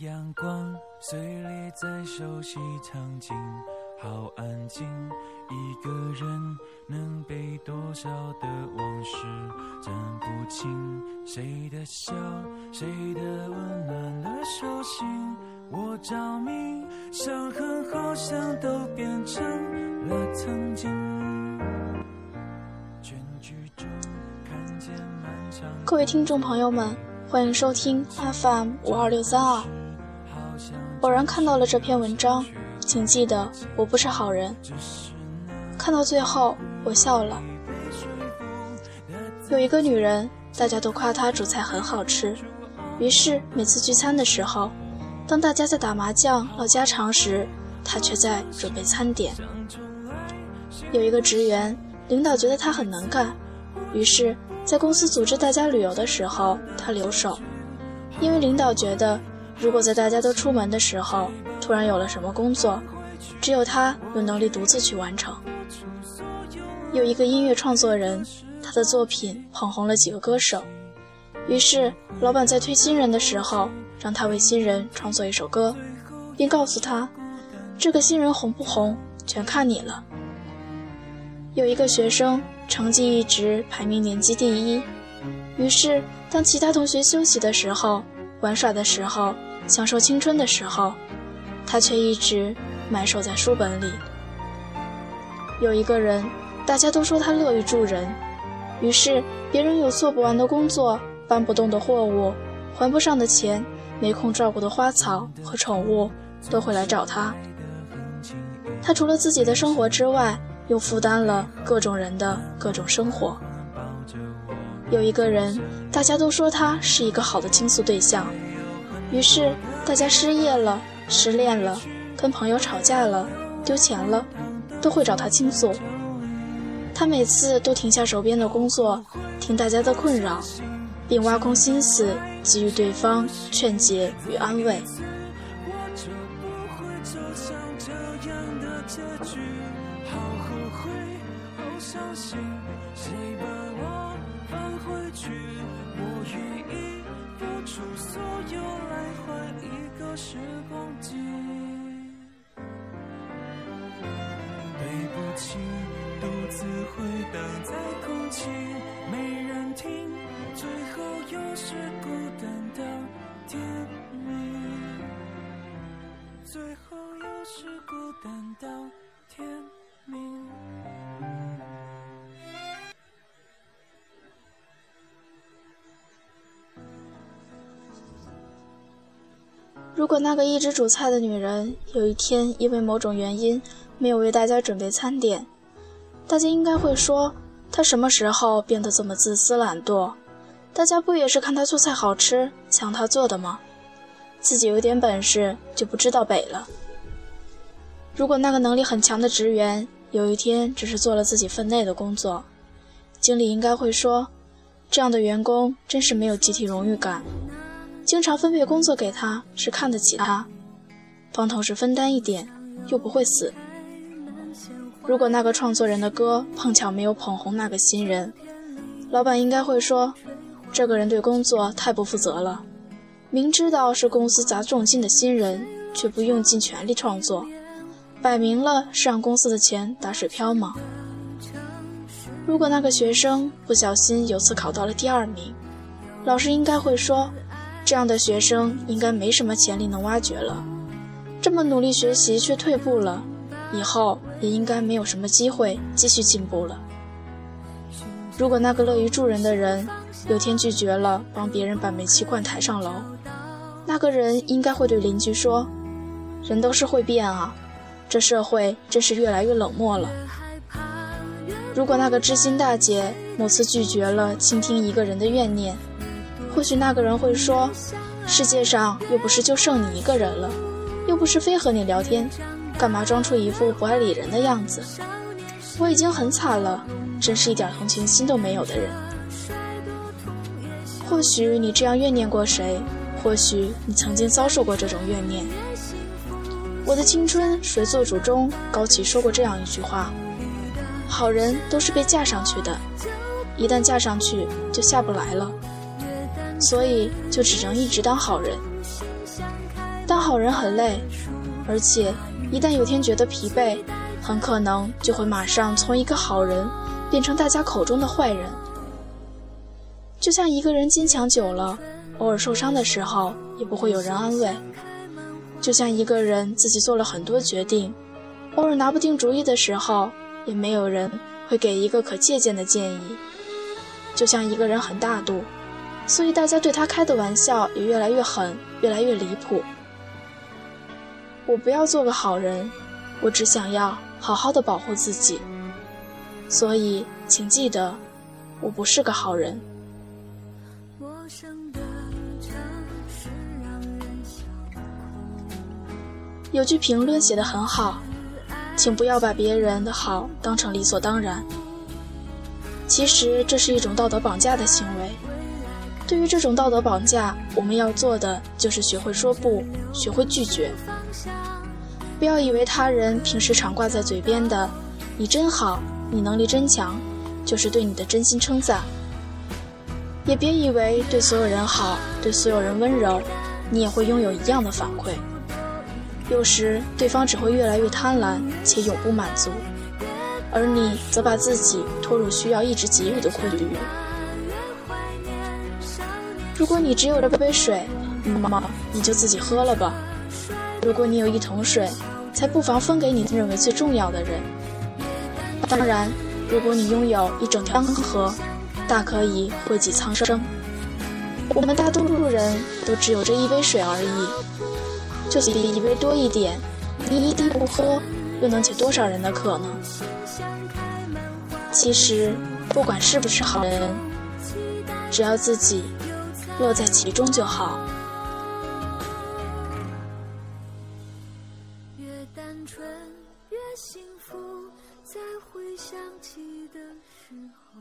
阳光碎裂在熟悉场景，好安静。一个人能被多少的往事斩不清？谁的笑，谁的温暖了手心？我着迷，伤痕好像都变成了曾经。全剧终，看见漫长。各位听众朋友们，欢迎收听 FM 五二六三二。偶然看到了这篇文章，请记得我不是好人。看到最后，我笑了。有一个女人，大家都夸她煮菜很好吃，于是每次聚餐的时候，当大家在打麻将唠家常时，她却在准备餐点。有一个职员，领导觉得他很能干，于是，在公司组织大家旅游的时候，他留守，因为领导觉得，如果在大家都出门的时候，突然有了什么工作，只有他有能力独自去完成。有一个音乐创作人，他的作品捧红了几个歌手，于是老板在推新人的时候，让他为新人创作一首歌，并告诉他，这个新人红不红，全看你了。有一个学生成绩一直排名年级第一，于是当其他同学休息的时候、玩耍的时候、享受青春的时候，他却一直埋首在书本里。有一个人。大家都说他乐于助人，于是别人有做不完的工作、搬不动的货物、还不上的钱、没空照顾的花草和宠物，都会来找他。他除了自己的生活之外，又负担了各种人的各种生活。有一个人，大家都说他是一个好的倾诉对象，于是大家失业了、失恋了、跟朋友吵架了、丢钱了，都会找他倾诉。他每次都停下手边的工作，听大家的困扰，并挖空心思给予对方劝解与安慰。都相信谁把我放回去我愿意付出所有来换一个时光机。对不起独自回荡在空气没人听。最后又是孤单到天明。最后又是孤单到天如果那个一直煮菜的女人有一天因为某种原因没有为大家准备餐点，大家应该会说，她什么时候变得这么自私懒惰？大家不也是看她做菜好吃，抢她做的吗？自己有点本事就不知道北了。如果那个能力很强的职员有一天只是做了自己分内的工作，经理应该会说，这样的员工真是没有集体荣誉感。经常分配工作给他是看得起他，帮同事分担一点又不会死。如果那个创作人的歌碰巧没有捧红那个新人，老板应该会说：“这个人对工作太不负责了，明知道是公司砸重金的新人，却不用尽全力创作，摆明了是让公司的钱打水漂吗？”如果那个学生不小心有次考到了第二名，老师应该会说：“这样的学生应该没什么潜力能挖掘了，这么努力学习却退步了。”以后也应该没有什么机会继续进步了。如果那个乐于助人的人有天拒绝了帮别人把煤气罐抬上楼，那个人应该会对邻居说：“人都是会变啊，这社会真是越来越冷漠了。”如果那个知心大姐某次拒绝了倾听一个人的怨念，或许那个人会说：“世界上又不是就剩你一个人了，又不是非和你聊天。”干嘛装出一副不爱理人的样子？我已经很惨了，真是一点同情心都没有的人。或许你这样怨念过谁？或许你曾经遭受过这种怨念。我的青春谁做主中，高启说过这样一句话：好人都是被架上去的，一旦架上去就下不来了，所以就只能一直当好人。当好人很累，而且一旦有天觉得疲惫，很可能就会马上从一个好人变成大家口中的坏人。就像一个人坚强久了，偶尔受伤的时候也不会有人安慰；就像一个人自己做了很多决定，偶尔拿不定主意的时候，也没有人会给一个可借鉴的建议；就像一个人很大度，所以大家对他开的玩笑也越来越狠，越来越离谱。我不要做个好人，我只想要好好的保护自己。所以，请记得，我不是个好人。有句评论写得很好，请不要把别人的好当成理所当然。其实这是一种道德绑架的行为。对于这种道德绑架，我们要做的就是学会说不，学会拒绝。不要以为他人平时常挂在嘴边的“你真好，你能力真强”，就是对你的真心称赞。也别以为对所有人好，对所有人温柔，你也会拥有一样的反馈。有时对方只会越来越贪婪且永不满足，而你则把自己拖入需要一直给予的困局。如果你只有这杯水，那么你就自己喝了吧。如果你有一桶水，才不妨分给你认为最重要的人。当然，如果你拥有一整条河，大可以惠及苍生。我们大多数人都只有这一杯水而已，就比一杯多一点，你一滴不喝，又能解多少人的渴呢？其实，不管是不是好人，只要自己乐在其中就好。越单纯越幸福，在回想起的时候。